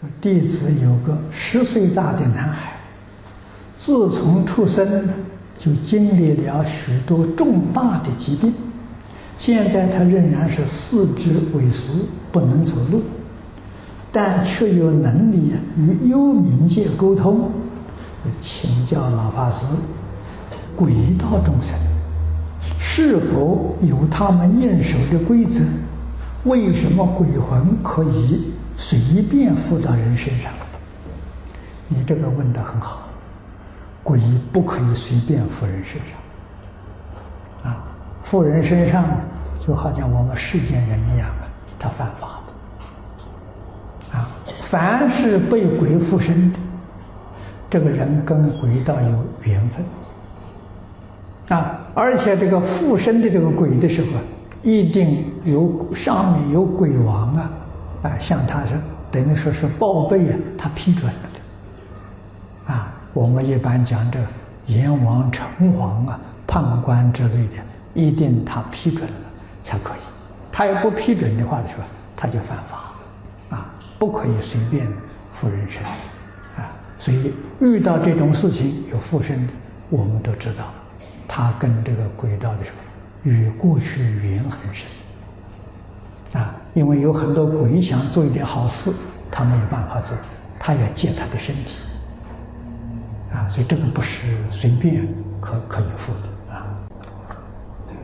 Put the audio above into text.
这弟子有个十岁大的男孩，自从出生就经历了许多重大的疾病，现在他仍然是四肢萎缩，不能走路，但却有能力与幽冥界沟通。请教老法师，鬼道众生是否有他们应守的规则？为什么鬼魂可以？随便附到人身上，你这个问得很好。鬼不可以随便附人身上，啊，附人身上就好像我们世间人一样啊，他犯法的。啊，凡是被鬼附身的，这个人跟鬼道有缘分。啊，而且这个附身的这个鬼的时候，一定有上面有鬼王啊。啊，像他是等于说是报备啊，他批准了的。啊，我们一般讲这阎王、城隍啊、判官之类的，一定他批准了才可以。他要不批准的话，是吧？他就犯法。啊，不可以随便附人身。啊，所以遇到这种事情有附身的，我们都知道，他跟这个鬼道的时候与过去缘很深。因为有很多鬼想做一点好事，他没有办法做，他要借他的身体，啊，所以这个不是随便可可以付的。